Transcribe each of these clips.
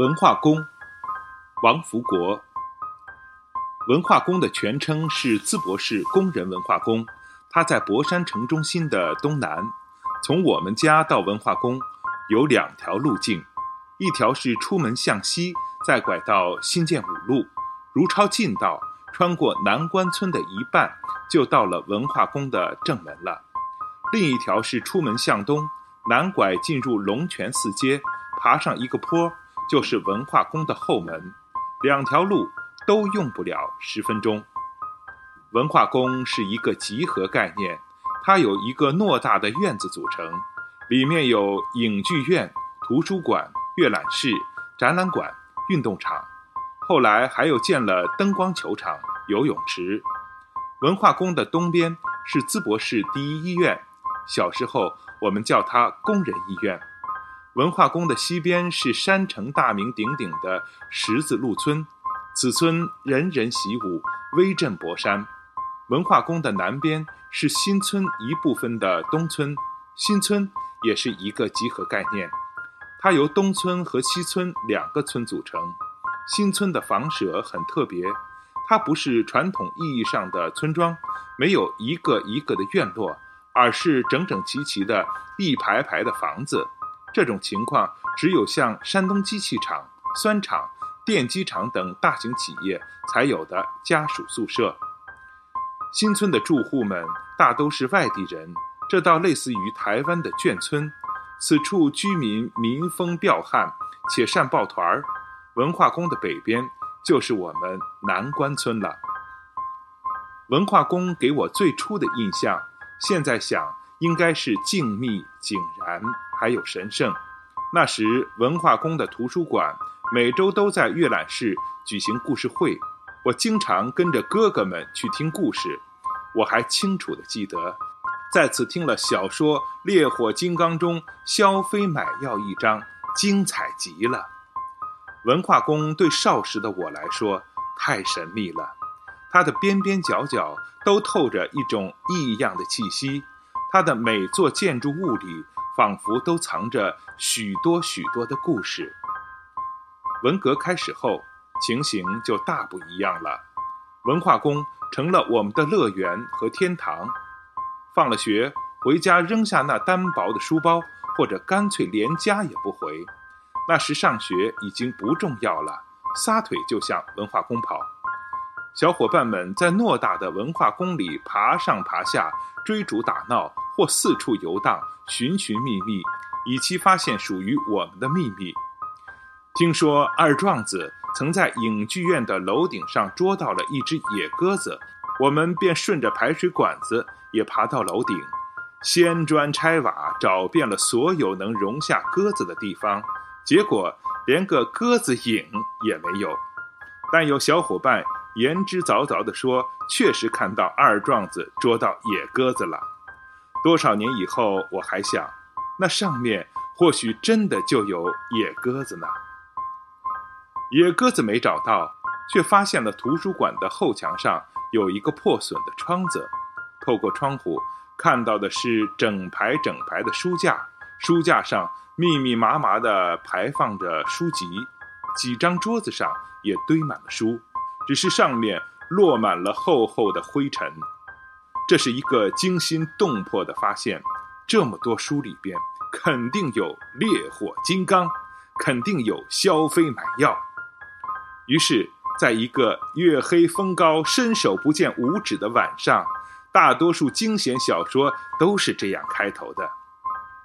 文化宫，王福国。文化宫的全称是淄博市工人文化宫，它在博山城中心的东南。从我们家到文化宫有两条路径，一条是出门向西，再拐到新建五路，如抄近道，穿过南关村的一半，就到了文化宫的正门了；另一条是出门向东，南拐进入龙泉寺街，爬上一个坡。就是文化宫的后门，两条路都用不了十分钟。文化宫是一个集合概念，它有一个偌大的院子组成，里面有影剧院、图书馆、阅览室、展览馆、运动场，后来还有建了灯光球场、游泳池。文化宫的东边是淄博市第一医院，小时候我们叫它工人医院。文化宫的西边是山城大名鼎鼎的十字路村，此村人人习武，威震博山。文化宫的南边是新村一部分的东村，新村也是一个集合概念，它由东村和西村两个村组成。新村的房舍很特别，它不是传统意义上的村庄，没有一个一个的院落，而是整整齐齐的一排排的房子。这种情况只有像山东机器厂、酸厂、电机厂等大型企业才有的家属宿舍。新村的住户们大都是外地人，这倒类似于台湾的眷村。此处居民民风彪悍，且善抱团儿。文化宫的北边就是我们南关村了。文化宫给我最初的印象，现在想应该是静谧井然。还有神圣。那时文化宫的图书馆每周都在阅览室举行故事会，我经常跟着哥哥们去听故事。我还清楚地记得，在此听了小说《烈火金刚》中萧飞买药一章，精彩极了。文化宫对少时的我来说太神秘了，它的边边角角都透着一种异样的气息，它的每座建筑物里。仿佛都藏着许多许多的故事。文革开始后，情形就大不一样了。文化宫成了我们的乐园和天堂。放了学回家，扔下那单薄的书包，或者干脆连家也不回。那时上学已经不重要了，撒腿就向文化宫跑。小伙伴们在偌大的文化宫里爬上爬下，追逐打闹，或四处游荡。寻寻觅觅，以期发现属于我们的秘密。听说二壮子曾在影剧院的楼顶上捉到了一只野鸽子，我们便顺着排水管子也爬到楼顶，掀砖拆瓦，找遍了所有能容下鸽子的地方，结果连个鸽子影也没有。但有小伙伴言之凿凿地说，确实看到二壮子捉到野鸽子了。多少年以后，我还想，那上面或许真的就有野鸽子呢。野鸽子没找到，却发现了图书馆的后墙上有一个破损的窗子。透过窗户看到的是整排整排的书架，书架上密密麻麻地排放着书籍，几张桌子上也堆满了书，只是上面落满了厚厚的灰尘。这是一个惊心动魄的发现，这么多书里边肯定有烈火金刚，肯定有萧飞买药。于是，在一个月黑风高、伸手不见五指的晚上，大多数惊险小说都是这样开头的：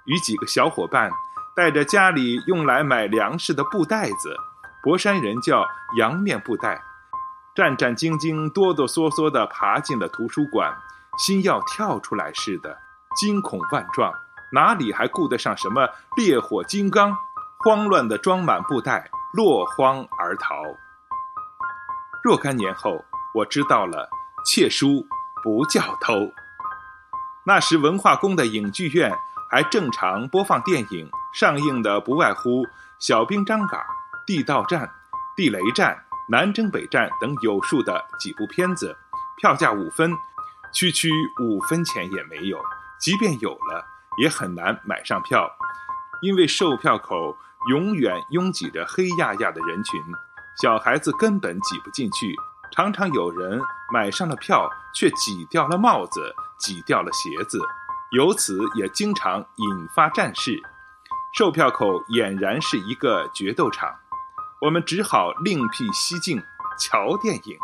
与几个小伙伴带着家里用来买粮食的布袋子，博山人叫洋面布袋，战战兢兢、哆哆嗦嗦地爬进了图书馆。心要跳出来似的，惊恐万状，哪里还顾得上什么烈火金刚？慌乱地装满布袋，落荒而逃。若干年后，我知道了，窃书不叫偷。那时文化宫的影剧院还正常播放电影，上映的不外乎《小兵张嘎》《地道战》《地雷战》《南征北战》等有数的几部片子，票价五分。区区五分钱也没有，即便有了，也很难买上票，因为售票口永远拥挤着黑压压的人群，小孩子根本挤不进去。常常有人买上了票，却挤掉了帽子，挤掉了鞋子，由此也经常引发战事。售票口俨然是一个决斗场，我们只好另辟蹊径瞧电影。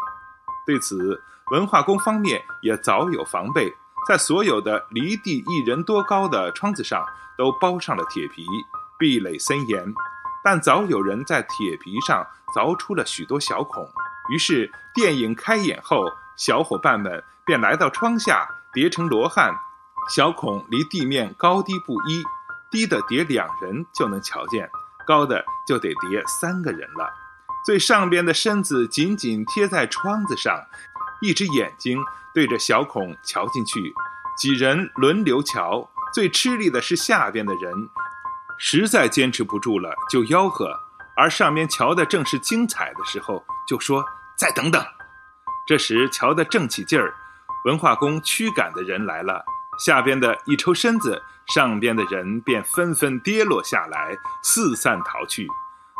对此，文化宫方面也早有防备，在所有的离地一人多高的窗子上都包上了铁皮，壁垒森严。但早有人在铁皮上凿出了许多小孔。于是电影开演后，小伙伴们便来到窗下叠成罗汉，小孔离地面高低不一，低的叠两人就能瞧见，高的就得叠三个人了。最上边的身子紧紧贴在窗子上，一只眼睛对着小孔瞧进去，几人轮流瞧。最吃力的是下边的人，实在坚持不住了，就吆喝。而上面瞧的正是精彩的时候，就说：“再等等。”这时瞧得正起劲儿，文化宫驱赶的人来了，下边的一抽身子，上边的人便纷纷跌落下来，四散逃去。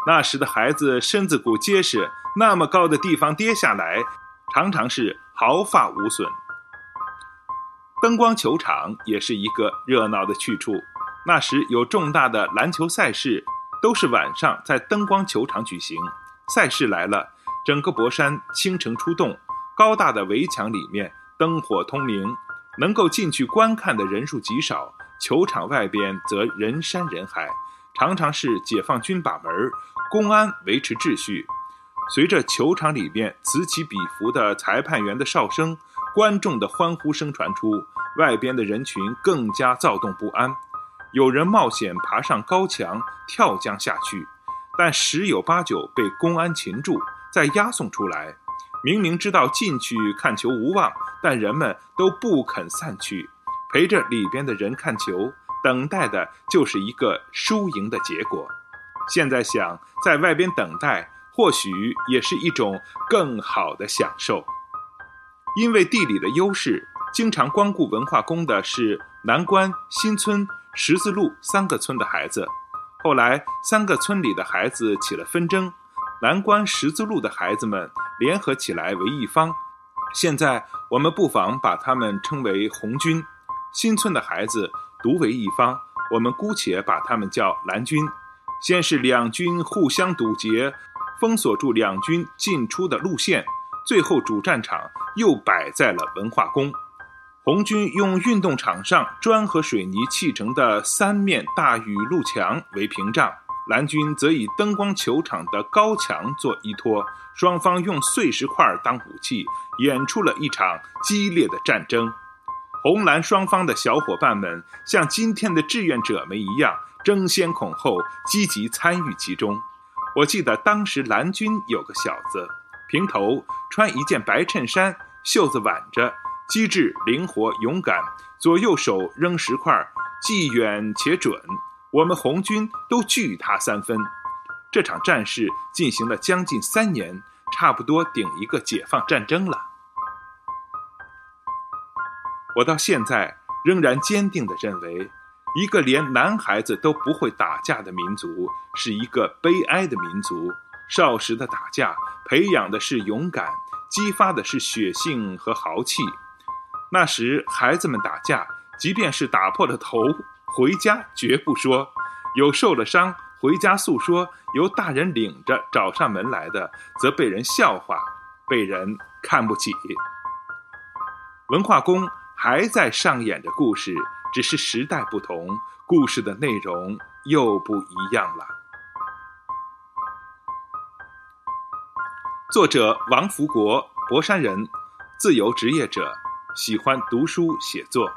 那时的孩子身子骨结实，那么高的地方跌下来，常常是毫发无损。灯光球场也是一个热闹的去处，那时有重大的篮球赛事。都是晚上在灯光球场举行，赛事来了，整个博山倾城出动，高大的围墙里面灯火通明，能够进去观看的人数极少，球场外边则人山人海，常常是解放军把门，公安维持秩序。随着球场里边此起彼伏的裁判员的哨声，观众的欢呼声传出，外边的人群更加躁动不安。有人冒险爬上高墙跳江下去，但十有八九被公安擒住，再押送出来。明明知道进去看球无望，但人们都不肯散去，陪着里边的人看球，等待的就是一个输赢的结果。现在想在外边等待，或许也是一种更好的享受。因为地理的优势，经常光顾文化宫的是南关新村。十字路三个村的孩子，后来三个村里的孩子起了纷争，南关十字路的孩子们联合起来为一方。现在我们不妨把他们称为红军。新村的孩子独为一方，我们姑且把他们叫蓝军。先是两军互相堵截，封锁住两军进出的路线，最后主战场又摆在了文化宫。红军用运动场上砖和水泥砌成的三面大雨露墙为屏障，蓝军则以灯光球场的高墙做依托，双方用碎石块当武器，演出了一场激烈的战争。红蓝双方的小伙伴们像今天的志愿者们一样，争先恐后，积极参与其中。我记得当时蓝军有个小子，平头，穿一件白衬衫，袖子挽着。机智、灵活、勇敢，左右手扔石块，既远且准。我们红军都惧他三分。这场战事进行了将近三年，差不多顶一个解放战争了。我到现在仍然坚定地认为，一个连男孩子都不会打架的民族，是一个悲哀的民族。少时的打架，培养的是勇敢，激发的是血性和豪气。那时孩子们打架，即便是打破了头，回家绝不说；有受了伤，回家诉说，由大人领着找上门来的，则被人笑话，被人看不起。文化宫还在上演着故事，只是时代不同，故事的内容又不一样了。作者王福国，博山人，自由职业者。喜欢读书写作。